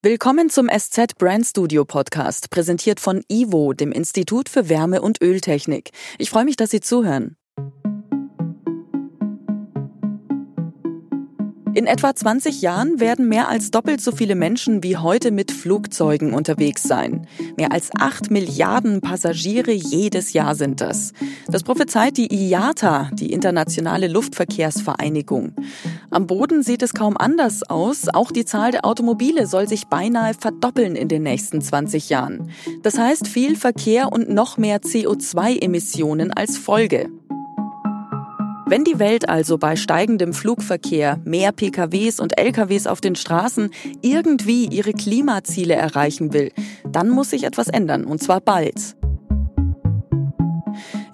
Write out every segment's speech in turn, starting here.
Willkommen zum SZ Brand Studio Podcast, präsentiert von IWO, dem Institut für Wärme- und Öltechnik. Ich freue mich, dass Sie zuhören. In etwa 20 Jahren werden mehr als doppelt so viele Menschen wie heute mit Flugzeugen unterwegs sein. Mehr als 8 Milliarden Passagiere jedes Jahr sind das. Das prophezeit die IATA, die Internationale Luftverkehrsvereinigung. Am Boden sieht es kaum anders aus. Auch die Zahl der Automobile soll sich beinahe verdoppeln in den nächsten 20 Jahren. Das heißt viel Verkehr und noch mehr CO2-Emissionen als Folge. Wenn die Welt also bei steigendem Flugverkehr, mehr PKWs und LKWs auf den Straßen irgendwie ihre Klimaziele erreichen will, dann muss sich etwas ändern, und zwar bald.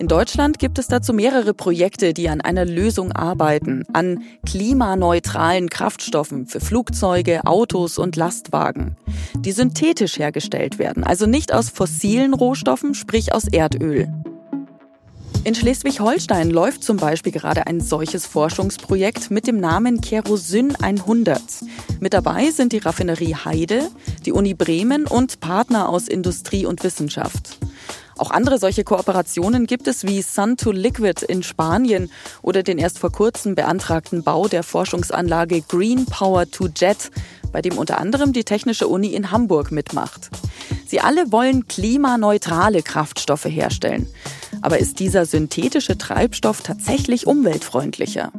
In Deutschland gibt es dazu mehrere Projekte, die an einer Lösung arbeiten, an klimaneutralen Kraftstoffen für Flugzeuge, Autos und Lastwagen, die synthetisch hergestellt werden, also nicht aus fossilen Rohstoffen, sprich aus Erdöl. In Schleswig-Holstein läuft zum Beispiel gerade ein solches Forschungsprojekt mit dem Namen Kerosyn 100. Mit dabei sind die Raffinerie Heide, die Uni Bremen und Partner aus Industrie und Wissenschaft. Auch andere solche Kooperationen gibt es wie Sun to Liquid in Spanien oder den erst vor kurzem beantragten Bau der Forschungsanlage Green Power to Jet, bei dem unter anderem die Technische Uni in Hamburg mitmacht. Sie alle wollen klimaneutrale Kraftstoffe herstellen. Aber ist dieser synthetische Treibstoff tatsächlich umweltfreundlicher?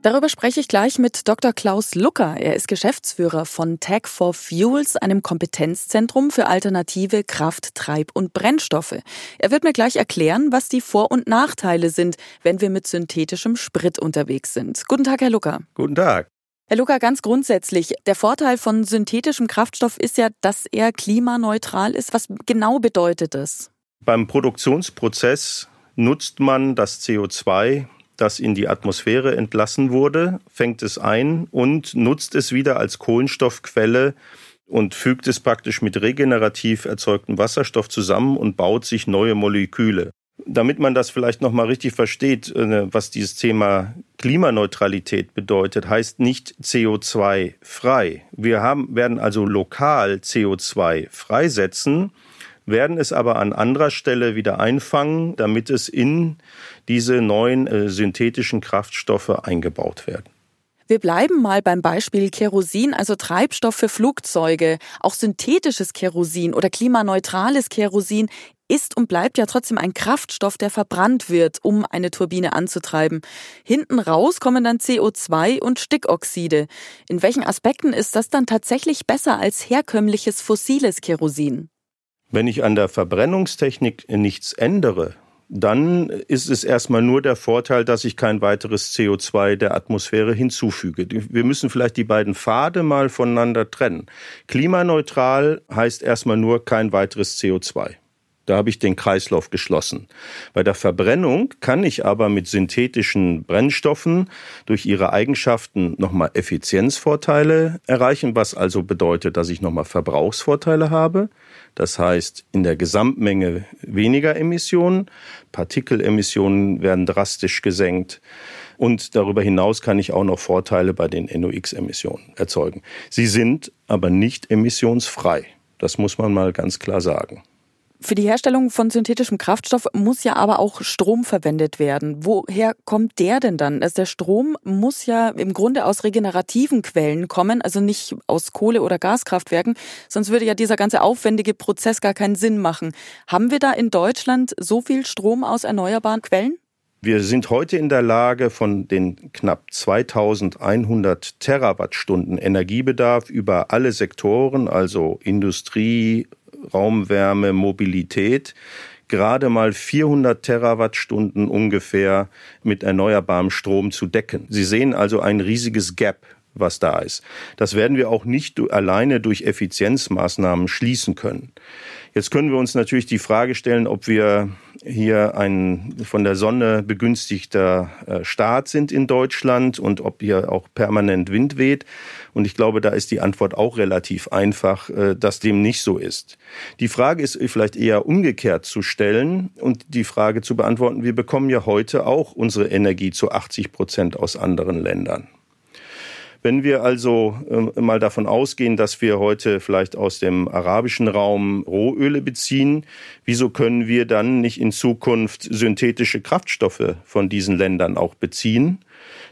Darüber spreche ich gleich mit Dr. Klaus Lucker. Er ist Geschäftsführer von Tech for Fuels, einem Kompetenzzentrum für alternative Kraft-, Treib- und Brennstoffe. Er wird mir gleich erklären, was die Vor- und Nachteile sind, wenn wir mit synthetischem Sprit unterwegs sind. Guten Tag, Herr Lucker. Guten Tag. Herr Luca, ganz grundsätzlich, der Vorteil von synthetischem Kraftstoff ist ja, dass er klimaneutral ist. Was genau bedeutet das? Beim Produktionsprozess nutzt man das CO2, das in die Atmosphäre entlassen wurde, fängt es ein und nutzt es wieder als Kohlenstoffquelle und fügt es praktisch mit regenerativ erzeugtem Wasserstoff zusammen und baut sich neue Moleküle. Damit man das vielleicht noch mal richtig versteht, äh, was dieses Thema Klimaneutralität bedeutet, heißt nicht CO2 frei. Wir haben, werden also lokal CO2 freisetzen, werden es aber an anderer Stelle wieder einfangen, damit es in diese neuen äh, synthetischen Kraftstoffe eingebaut werden. Wir bleiben mal beim Beispiel Kerosin, also Treibstoff für Flugzeuge. Auch synthetisches Kerosin oder klimaneutrales Kerosin ist und bleibt ja trotzdem ein Kraftstoff, der verbrannt wird, um eine Turbine anzutreiben. Hinten raus kommen dann CO2 und Stickoxide. In welchen Aspekten ist das dann tatsächlich besser als herkömmliches fossiles Kerosin? Wenn ich an der Verbrennungstechnik nichts ändere, dann ist es erstmal nur der Vorteil, dass ich kein weiteres CO2 der Atmosphäre hinzufüge. Wir müssen vielleicht die beiden Pfade mal voneinander trennen. Klimaneutral heißt erstmal nur kein weiteres CO2. Da habe ich den Kreislauf geschlossen. Bei der Verbrennung kann ich aber mit synthetischen Brennstoffen durch ihre Eigenschaften nochmal Effizienzvorteile erreichen, was also bedeutet, dass ich nochmal Verbrauchsvorteile habe. Das heißt, in der Gesamtmenge weniger Emissionen, Partikelemissionen werden drastisch gesenkt. Und darüber hinaus kann ich auch noch Vorteile bei den NOx-Emissionen erzeugen. Sie sind aber nicht emissionsfrei. Das muss man mal ganz klar sagen. Für die Herstellung von synthetischem Kraftstoff muss ja aber auch Strom verwendet werden. Woher kommt der denn dann? Also der Strom muss ja im Grunde aus regenerativen Quellen kommen, also nicht aus Kohle- oder Gaskraftwerken, sonst würde ja dieser ganze aufwendige Prozess gar keinen Sinn machen. Haben wir da in Deutschland so viel Strom aus erneuerbaren Quellen? Wir sind heute in der Lage, von den knapp 2100 Terawattstunden Energiebedarf über alle Sektoren, also Industrie, Raumwärme, Mobilität gerade mal 400 Terawattstunden ungefähr mit erneuerbarem Strom zu decken. Sie sehen also ein riesiges Gap was da ist. Das werden wir auch nicht alleine durch Effizienzmaßnahmen schließen können. Jetzt können wir uns natürlich die Frage stellen, ob wir hier ein von der Sonne begünstigter äh, Staat sind in Deutschland und ob hier auch permanent Wind weht. Und ich glaube, da ist die Antwort auch relativ einfach, äh, dass dem nicht so ist. Die Frage ist vielleicht eher umgekehrt zu stellen und die Frage zu beantworten, wir bekommen ja heute auch unsere Energie zu 80 Prozent aus anderen Ländern. Wenn wir also äh, mal davon ausgehen, dass wir heute vielleicht aus dem arabischen Raum Rohöle beziehen, wieso können wir dann nicht in Zukunft synthetische Kraftstoffe von diesen Ländern auch beziehen?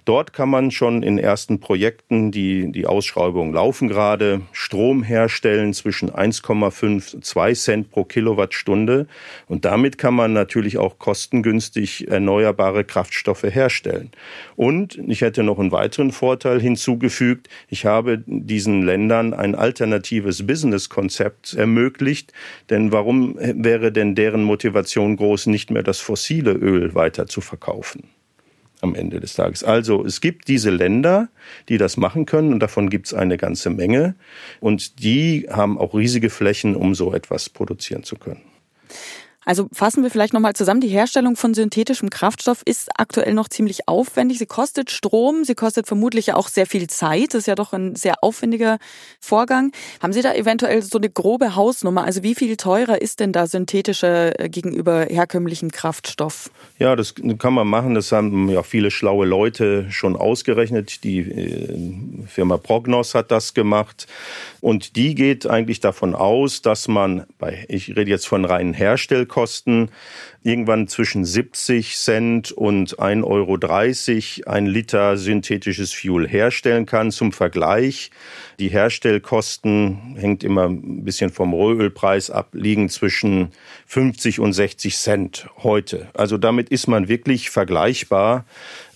Dort kann man schon in ersten Projekten, die, die Ausschreibungen laufen gerade, Strom herstellen zwischen 1,5 und 2 Cent pro Kilowattstunde. Und damit kann man natürlich auch kostengünstig erneuerbare Kraftstoffe herstellen. Und ich hätte noch einen weiteren Vorteil hinzugefügt. Ich habe diesen Ländern ein alternatives Businesskonzept ermöglicht. Denn warum wäre denn deren Motivation groß, nicht mehr das fossile Öl weiter zu verkaufen? Am Ende des Tages. Also es gibt diese Länder, die das machen können und davon gibt es eine ganze Menge und die haben auch riesige Flächen, um so etwas produzieren zu können. Also fassen wir vielleicht nochmal zusammen. Die Herstellung von synthetischem Kraftstoff ist aktuell noch ziemlich aufwendig. Sie kostet Strom, sie kostet vermutlich auch sehr viel Zeit. Das ist ja doch ein sehr aufwendiger Vorgang. Haben Sie da eventuell so eine grobe Hausnummer? Also wie viel teurer ist denn da synthetischer äh, gegenüber herkömmlichem Kraftstoff? Ja, das kann man machen. Das haben ja viele schlaue Leute schon ausgerechnet. Die äh, Firma Prognos hat das gemacht. Und die geht eigentlich davon aus, dass man bei, ich rede jetzt von reinen Herstellkosten, kosten irgendwann zwischen 70 Cent und 1,30 Euro ein Liter synthetisches Fuel herstellen kann. Zum Vergleich, die Herstellkosten hängt immer ein bisschen vom Rohölpreis ab, liegen zwischen 50 und 60 Cent heute. Also damit ist man wirklich vergleichbar,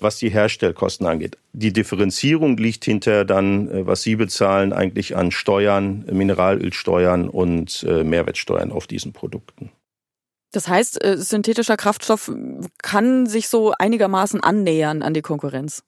was die Herstellkosten angeht. Die Differenzierung liegt hinter dann, äh, was Sie bezahlen, eigentlich an Steuern, Mineralölsteuern und äh, Mehrwertsteuern auf diesen Produkten. Das heißt, äh, synthetischer Kraftstoff kann sich so einigermaßen annähern an die Konkurrenz.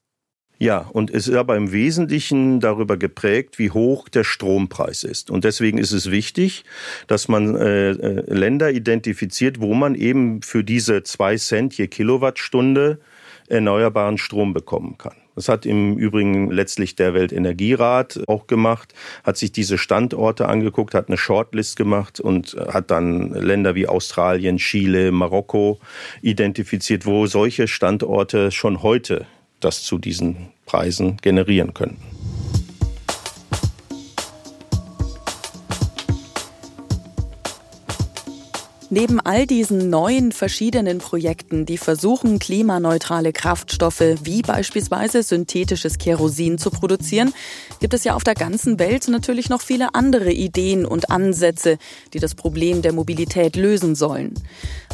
Ja, und es ist aber im Wesentlichen darüber geprägt, wie hoch der Strompreis ist. Und deswegen ist es wichtig, dass man äh, äh Länder identifiziert, wo man eben für diese zwei Cent je Kilowattstunde erneuerbaren Strom bekommen kann. Das hat im Übrigen letztlich der Weltenergierat auch gemacht, hat sich diese Standorte angeguckt, hat eine Shortlist gemacht und hat dann Länder wie Australien, Chile, Marokko identifiziert, wo solche Standorte schon heute das zu diesen Preisen generieren könnten. Neben all diesen neuen verschiedenen Projekten, die versuchen, klimaneutrale Kraftstoffe wie beispielsweise synthetisches Kerosin zu produzieren, gibt es ja auf der ganzen Welt natürlich noch viele andere Ideen und Ansätze, die das Problem der Mobilität lösen sollen.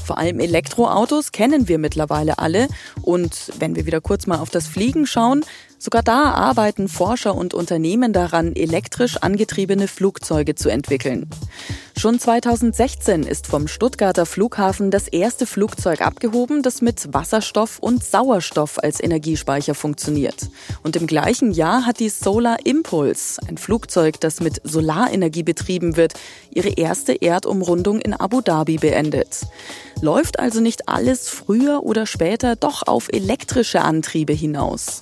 Vor allem Elektroautos kennen wir mittlerweile alle und wenn wir wieder kurz mal auf das Fliegen schauen, Sogar da arbeiten Forscher und Unternehmen daran, elektrisch angetriebene Flugzeuge zu entwickeln. Schon 2016 ist vom Stuttgarter Flughafen das erste Flugzeug abgehoben, das mit Wasserstoff und Sauerstoff als Energiespeicher funktioniert. Und im gleichen Jahr hat die Solar Impulse, ein Flugzeug, das mit Solarenergie betrieben wird, ihre erste Erdumrundung in Abu Dhabi beendet. Läuft also nicht alles früher oder später doch auf elektrische Antriebe hinaus?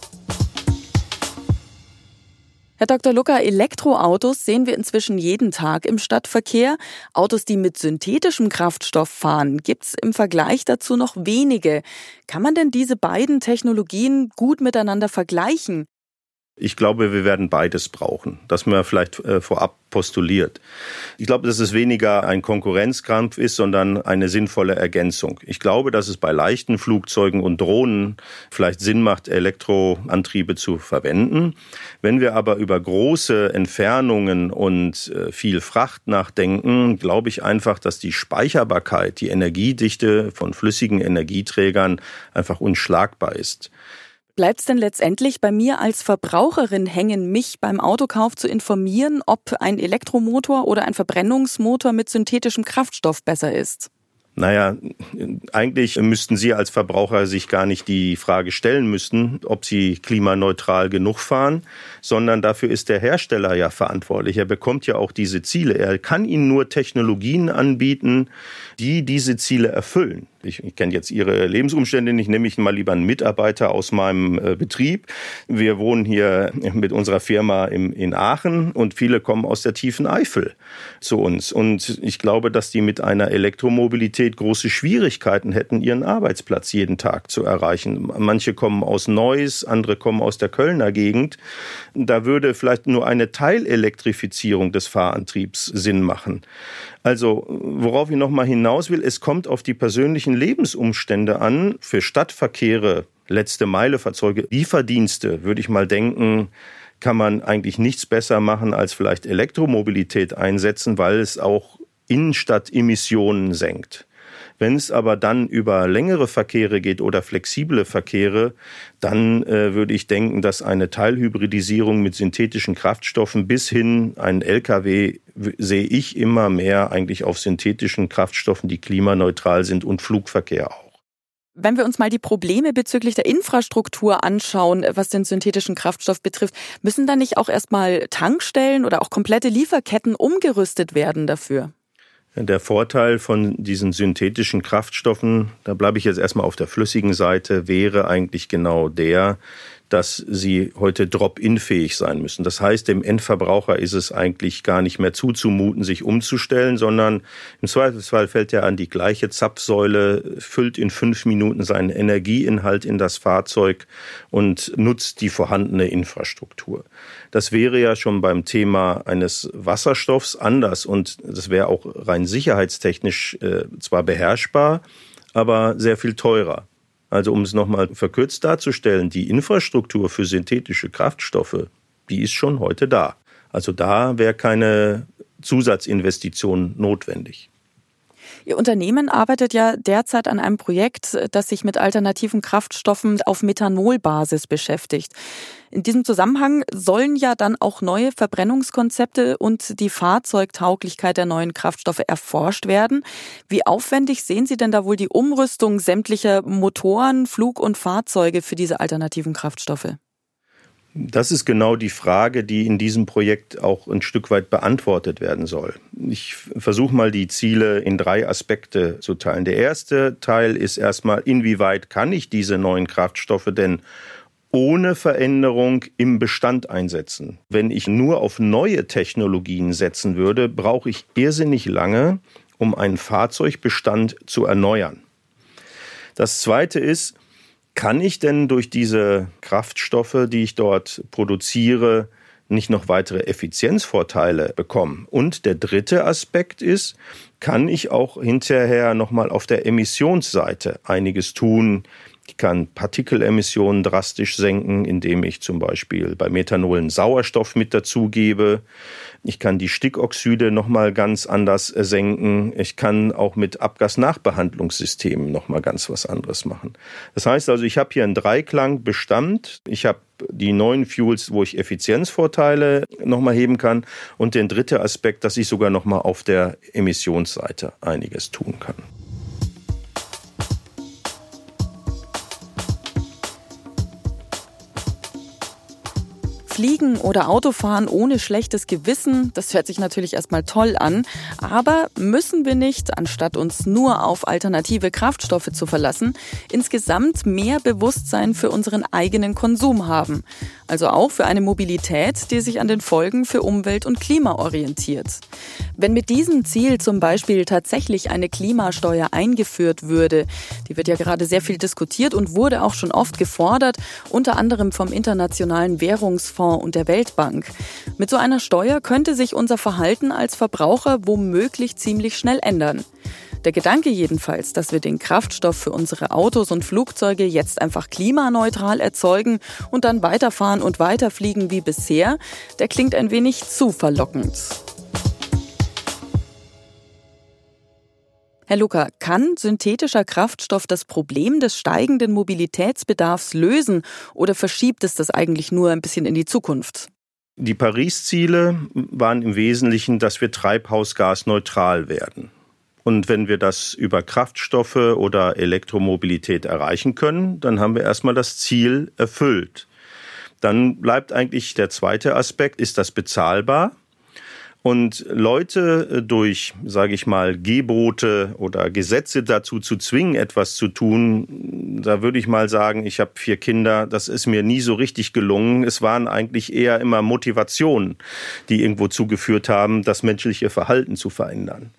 Herr Dr. Lucker, Elektroautos sehen wir inzwischen jeden Tag im Stadtverkehr. Autos, die mit synthetischem Kraftstoff fahren, gibt's im Vergleich dazu noch wenige. Kann man denn diese beiden Technologien gut miteinander vergleichen? Ich glaube, wir werden beides brauchen, dass man vielleicht äh, vorab postuliert. Ich glaube, dass es weniger ein Konkurrenzkampf ist, sondern eine sinnvolle Ergänzung. Ich glaube, dass es bei leichten Flugzeugen und Drohnen vielleicht Sinn macht, Elektroantriebe zu verwenden. Wenn wir aber über große Entfernungen und äh, viel Fracht nachdenken, glaube ich einfach, dass die Speicherbarkeit, die Energiedichte von flüssigen Energieträgern einfach unschlagbar ist. Bleibt es denn letztendlich bei mir als Verbraucherin hängen, mich beim Autokauf zu informieren, ob ein Elektromotor oder ein Verbrennungsmotor mit synthetischem Kraftstoff besser ist? Naja, eigentlich müssten Sie als Verbraucher sich gar nicht die Frage stellen müssen, ob Sie klimaneutral genug fahren, sondern dafür ist der Hersteller ja verantwortlich. Er bekommt ja auch diese Ziele. Er kann Ihnen nur Technologien anbieten, die diese Ziele erfüllen. Ich, ich kenne jetzt Ihre Lebensumstände nicht, nehme ich mal lieber einen Mitarbeiter aus meinem äh, Betrieb. Wir wohnen hier mit unserer Firma im, in Aachen und viele kommen aus der tiefen Eifel zu uns. Und ich glaube, dass die mit einer Elektromobilität große Schwierigkeiten hätten, ihren Arbeitsplatz jeden Tag zu erreichen. Manche kommen aus Neuss, andere kommen aus der Kölner Gegend. Da würde vielleicht nur eine Teilelektrifizierung des Fahrantriebs Sinn machen. Also, worauf ich nochmal hinaus will, es kommt auf die persönlichen Lebensumstände an. Für Stadtverkehre, letzte Meile Fahrzeuge, Lieferdienste, würde ich mal denken, kann man eigentlich nichts besser machen als vielleicht Elektromobilität einsetzen, weil es auch Innenstadtemissionen senkt. Wenn es aber dann über längere Verkehre geht oder flexible Verkehre, dann äh, würde ich denken, dass eine Teilhybridisierung mit synthetischen Kraftstoffen bis hin ein Lkw sehe ich immer mehr eigentlich auf synthetischen Kraftstoffen, die klimaneutral sind und Flugverkehr auch. Wenn wir uns mal die Probleme bezüglich der Infrastruktur anschauen, was den synthetischen Kraftstoff betrifft, müssen da nicht auch erstmal Tankstellen oder auch komplette Lieferketten umgerüstet werden dafür? Der Vorteil von diesen synthetischen Kraftstoffen, da bleibe ich jetzt erstmal auf der flüssigen Seite, wäre eigentlich genau der, dass sie heute drop-in-fähig sein müssen. Das heißt, dem Endverbraucher ist es eigentlich gar nicht mehr zuzumuten, sich umzustellen, sondern im Zweifelsfall fällt er an die gleiche Zapfsäule, füllt in fünf Minuten seinen Energieinhalt in das Fahrzeug und nutzt die vorhandene Infrastruktur. Das wäre ja schon beim Thema eines Wasserstoffs anders und das wäre auch rein sicherheitstechnisch äh, zwar beherrschbar, aber sehr viel teurer. Also um es nochmal verkürzt darzustellen, die Infrastruktur für synthetische Kraftstoffe, die ist schon heute da. Also da wäre keine Zusatzinvestition notwendig. Ihr Unternehmen arbeitet ja derzeit an einem Projekt, das sich mit alternativen Kraftstoffen auf Methanolbasis beschäftigt. In diesem Zusammenhang sollen ja dann auch neue Verbrennungskonzepte und die Fahrzeugtauglichkeit der neuen Kraftstoffe erforscht werden. Wie aufwendig sehen Sie denn da wohl die Umrüstung sämtlicher Motoren, Flug- und Fahrzeuge für diese alternativen Kraftstoffe? Das ist genau die Frage, die in diesem Projekt auch ein Stück weit beantwortet werden soll. Ich versuche mal die Ziele in drei Aspekte zu teilen. Der erste Teil ist erstmal, inwieweit kann ich diese neuen Kraftstoffe denn ohne Veränderung im Bestand einsetzen. Wenn ich nur auf neue Technologien setzen würde, brauche ich irrsinnig lange, um einen Fahrzeugbestand zu erneuern. Das zweite ist, kann ich denn durch diese Kraftstoffe, die ich dort produziere, nicht noch weitere Effizienzvorteile bekommen? Und der dritte Aspekt ist, kann ich auch hinterher nochmal auf der Emissionsseite einiges tun, ich kann Partikelemissionen drastisch senken, indem ich zum Beispiel bei Methanolen Sauerstoff mit dazugebe. Ich kann die Stickoxide nochmal ganz anders senken. Ich kann auch mit Abgasnachbehandlungssystemen nochmal ganz was anderes machen. Das heißt also, ich habe hier einen Dreiklang Bestand. Ich habe die neuen Fuels, wo ich Effizienzvorteile nochmal heben kann. Und den dritten Aspekt, dass ich sogar nochmal auf der Emissionsseite einiges tun kann. Fliegen oder Autofahren ohne schlechtes Gewissen, das hört sich natürlich erstmal toll an, aber müssen wir nicht, anstatt uns nur auf alternative Kraftstoffe zu verlassen, insgesamt mehr Bewusstsein für unseren eigenen Konsum haben? Also auch für eine Mobilität, die sich an den Folgen für Umwelt und Klima orientiert. Wenn mit diesem Ziel zum Beispiel tatsächlich eine Klimasteuer eingeführt würde, die wird ja gerade sehr viel diskutiert und wurde auch schon oft gefordert, unter anderem vom Internationalen Währungsfonds Fonds und der Weltbank. Mit so einer Steuer könnte sich unser Verhalten als Verbraucher womöglich ziemlich schnell ändern. Der Gedanke jedenfalls, dass wir den Kraftstoff für unsere Autos und Flugzeuge jetzt einfach klimaneutral erzeugen und dann weiterfahren und weiterfliegen wie bisher, der klingt ein wenig zu verlockend. Herr Luca, kann synthetischer Kraftstoff das Problem des steigenden Mobilitätsbedarfs lösen oder verschiebt es das eigentlich nur ein bisschen in die Zukunft? Die Paris-Ziele waren im Wesentlichen, dass wir treibhausgasneutral werden. Und wenn wir das über Kraftstoffe oder Elektromobilität erreichen können, dann haben wir erstmal das Ziel erfüllt. Dann bleibt eigentlich der zweite Aspekt, ist das bezahlbar? Und Leute äh, durch, sage ich mal, Gebote oder Gesetze dazu zu zwingen, etwas zu tun, da würde ich mal sagen, ich habe vier Kinder, das ist mir nie so richtig gelungen. Es waren eigentlich eher immer Motivationen, die irgendwo zugeführt haben, das menschliche Verhalten zu verändern.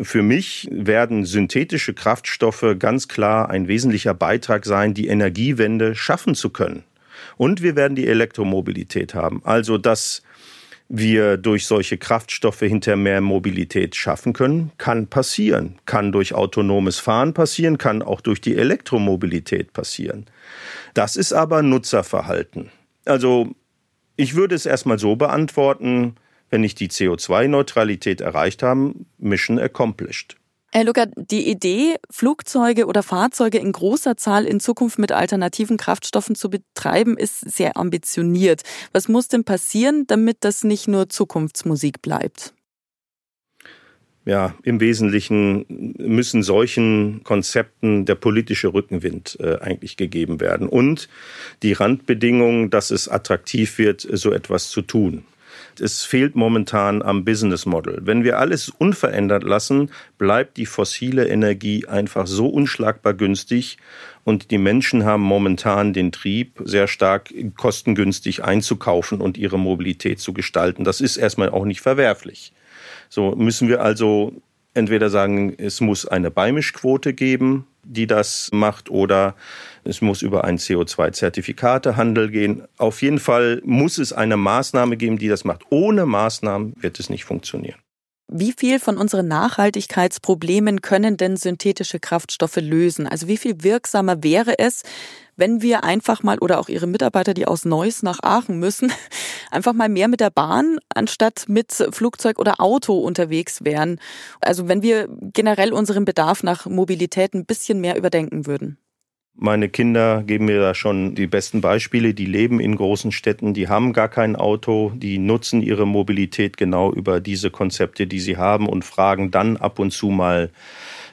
Für mich werden synthetische Kraftstoffe ganz klar ein wesentlicher Beitrag sein, die Energiewende schaffen zu können. Und wir werden die Elektromobilität haben. Also, dass wir durch solche Kraftstoffe hinter mehr Mobilität schaffen können, kann passieren. Kann durch autonomes Fahren passieren, kann auch durch die Elektromobilität passieren. Das ist aber Nutzerverhalten. Also ich würde es erstmal so beantworten, wenn ich die CO2-Neutralität erreicht habe, Mission accomplished. Herr Lucker, die Idee, Flugzeuge oder Fahrzeuge in großer Zahl in Zukunft mit alternativen Kraftstoffen zu betreiben, ist sehr ambitioniert. Was muss denn passieren, damit das nicht nur Zukunftsmusik bleibt? Ja, im Wesentlichen müssen solchen Konzepten der politische Rückenwind äh, eigentlich gegeben werden und die Randbedingungen, dass es attraktiv wird, so etwas zu tun. Es fehlt momentan am Business Model. Wenn wir alles unverändert lassen, bleibt die fossile Energie einfach so unschlagbar günstig und die Menschen haben momentan den Trieb, sehr stark kostengünstig einzukaufen und ihre Mobilität zu gestalten. Das ist erstmal auch nicht verwerflich. So müssen wir also entweder sagen, es muss eine Beimischquote geben, die das macht, oder es muss über einen CO2-Zertifikatehandel gehen. Auf jeden Fall muss es eine Maßnahme geben, die das macht. Ohne Maßnahmen wird es nicht funktionieren. Wie viel von unseren Nachhaltigkeitsproblemen können denn synthetische Kraftstoffe lösen? Also wie viel wirksamer wäre es, wenn wir einfach mal oder auch Ihre Mitarbeiter, die aus Neuss nach Aachen müssen, einfach mal mehr mit der Bahn anstatt mit Flugzeug oder Auto unterwegs wären? Also wenn wir generell unseren Bedarf nach Mobilität ein bisschen mehr überdenken würden. Meine Kinder geben mir da schon die besten Beispiele. Die leben in großen Städten, die haben gar kein Auto, die nutzen ihre Mobilität genau über diese Konzepte, die sie haben und fragen dann ab und zu mal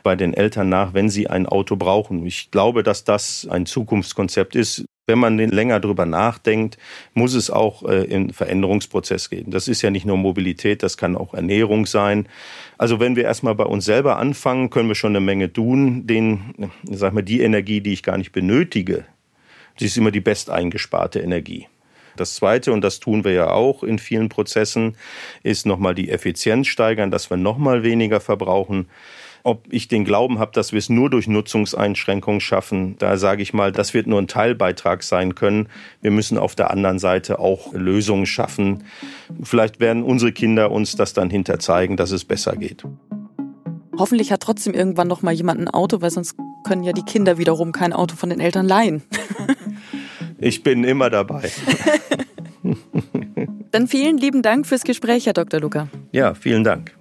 bei den Eltern nach, wenn sie ein Auto brauchen. Ich glaube, dass das ein Zukunftskonzept ist. Wenn man länger drüber nachdenkt, muss es auch äh, in Veränderungsprozess gehen. Das ist ja nicht nur Mobilität, das kann auch Ernährung sein. Also wenn wir erstmal bei uns selber anfangen, können wir schon eine Menge tun. Den, sag mal, die Energie, die ich gar nicht benötige, die ist immer die best eingesparte Energie. Das Zweite, und das tun wir ja auch in vielen Prozessen, ist nochmal die Effizienz steigern, dass wir nochmal weniger verbrauchen. Ob ich den Glauben habe, dass wir es nur durch Nutzungseinschränkungen schaffen, da sage ich mal, das wird nur ein Teilbeitrag sein können. Wir müssen auf der anderen Seite auch Lösungen schaffen. Vielleicht werden unsere Kinder uns das dann hinter zeigen, dass es besser geht. Hoffentlich hat trotzdem irgendwann noch mal jemand ein Auto, weil sonst können ja die Kinder wiederum kein Auto von den Eltern leihen. ich bin immer dabei. Dann vielen lieben Dank fürs Gespräch, Herr Dr. Luca. Ja, vielen Dank.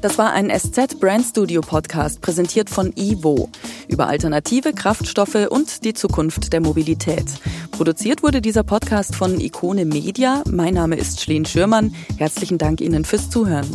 Das war ein SZ Brand Studio Podcast, präsentiert von Ivo, über alternative Kraftstoffe und die Zukunft der Mobilität. Produziert wurde dieser Podcast von Ikone Media. Mein Name ist Schleen Schürmann. Herzlichen Dank Ihnen fürs Zuhören.